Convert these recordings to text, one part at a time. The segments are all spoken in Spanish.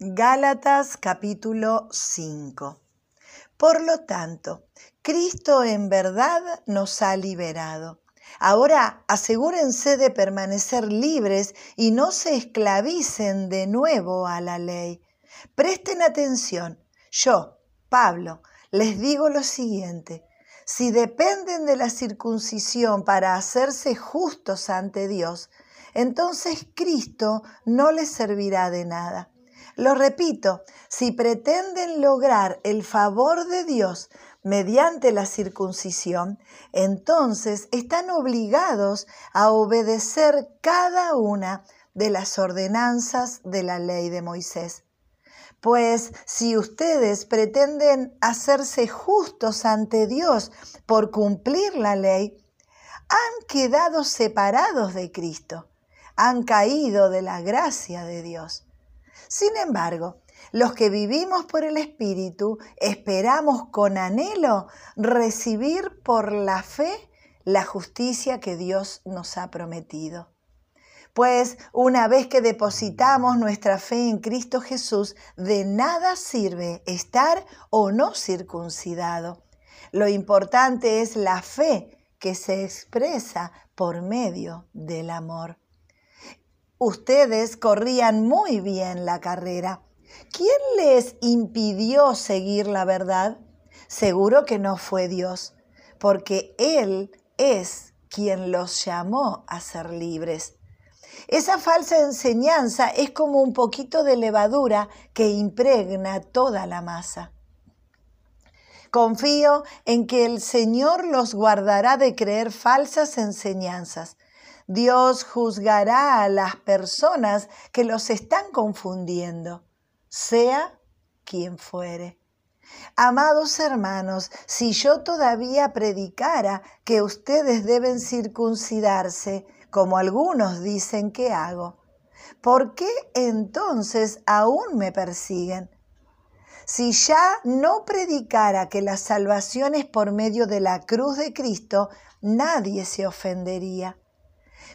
Gálatas capítulo 5. Por lo tanto, Cristo en verdad nos ha liberado. Ahora asegúrense de permanecer libres y no se esclavicen de nuevo a la ley. Presten atención. Yo, Pablo, les digo lo siguiente. Si dependen de la circuncisión para hacerse justos ante Dios, entonces Cristo no les servirá de nada. Lo repito, si pretenden lograr el favor de Dios mediante la circuncisión, entonces están obligados a obedecer cada una de las ordenanzas de la ley de Moisés. Pues si ustedes pretenden hacerse justos ante Dios por cumplir la ley, han quedado separados de Cristo, han caído de la gracia de Dios. Sin embargo, los que vivimos por el Espíritu esperamos con anhelo recibir por la fe la justicia que Dios nos ha prometido. Pues una vez que depositamos nuestra fe en Cristo Jesús, de nada sirve estar o no circuncidado. Lo importante es la fe que se expresa por medio del amor. Ustedes corrían muy bien la carrera. ¿Quién les impidió seguir la verdad? Seguro que no fue Dios, porque Él es quien los llamó a ser libres. Esa falsa enseñanza es como un poquito de levadura que impregna toda la masa. Confío en que el Señor los guardará de creer falsas enseñanzas Dios juzgará a las personas que los están confundiendo, sea quien fuere. Amados hermanos, si yo todavía predicara que ustedes deben circuncidarse, como algunos dicen que hago, ¿por qué entonces aún me persiguen? Si ya no predicara que la salvación es por medio de la cruz de Cristo, nadie se ofendería.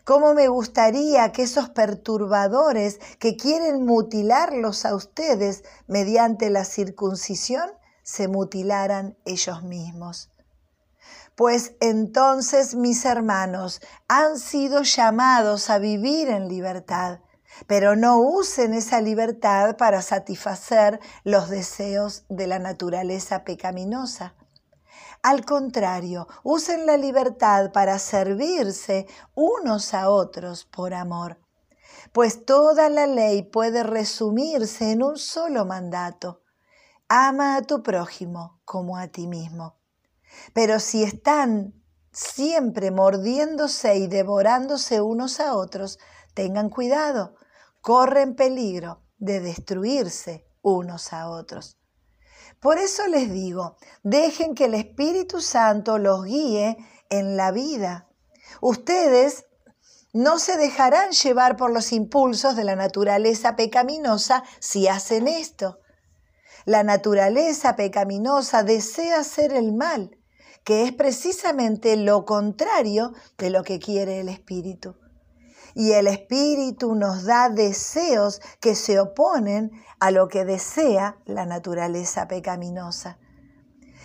¿Cómo me gustaría que esos perturbadores que quieren mutilarlos a ustedes mediante la circuncisión se mutilaran ellos mismos? Pues entonces mis hermanos han sido llamados a vivir en libertad, pero no usen esa libertad para satisfacer los deseos de la naturaleza pecaminosa al contrario, usen la libertad para servirse unos a otros por amor. Pues toda la ley puede resumirse en un solo mandato. Ama a tu prójimo como a ti mismo. Pero si están siempre mordiéndose y devorándose unos a otros, tengan cuidado, corren peligro de destruirse unos a otros. Por eso les digo, dejen que el Espíritu Santo los guíe en la vida. Ustedes no se dejarán llevar por los impulsos de la naturaleza pecaminosa si hacen esto. La naturaleza pecaminosa desea hacer el mal, que es precisamente lo contrario de lo que quiere el Espíritu y el Espíritu nos da deseos que se oponen a lo que desea la naturaleza pecaminosa.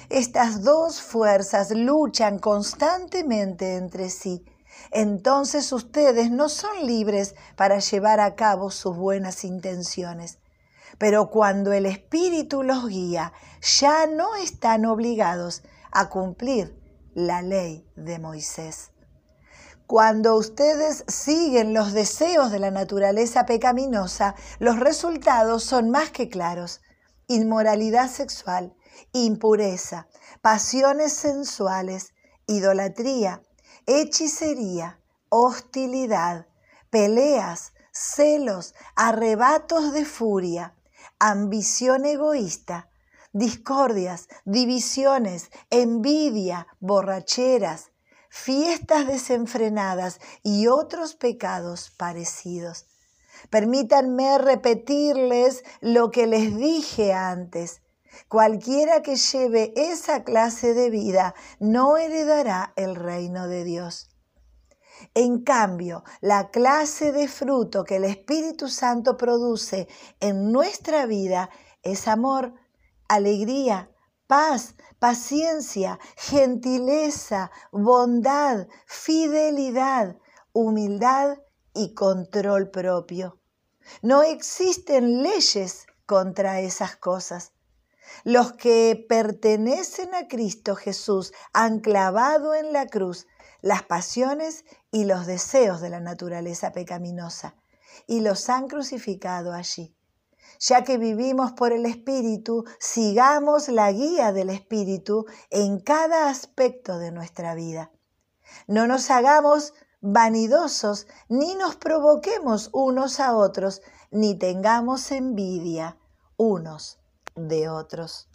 Estas dos fuerzas luchan constantemente entre sí. Entonces ustedes no son libres para llevar a cabo sus buenas intenciones. Pero cuando el Espíritu los guía, ya no están obligados a cumplir la ley de Moisés. Cuando ustedes siguen los deseos de la naturaleza pecaminosa, los resultados son más que claros. Inmoralidad sexual, impureza, pasiones sensuales, idolatría, hechicería, hostilidad, peleas, celos, arrebatos de furia, ambición egoísta, discordias, divisiones, envidia, borracheras, fiestas desenfrenadas y otros pecados parecidos. Permítanme repetirles lo que les dije antes. Cualquiera que lleve esa clase de vida no heredará el reino de Dios. En cambio, la clase de fruto que el Espíritu Santo produce en nuestra vida es amor, alegría, paz, paciencia, gentileza, bondad, fidelidad, humildad y control propio. No existen leyes contra esas cosas. Los que pertenecen a Cristo Jesús han clavado en la cruz las pasiones y los deseos de la naturaleza pecaminosa y los han crucificado allí. Ya que vivimos por el Espíritu, sigamos la guía del Espíritu en cada aspecto de nuestra vida. No nos hagamos vanidosos, ni nos provoquemos unos a otros, ni tengamos envidia unos de otros.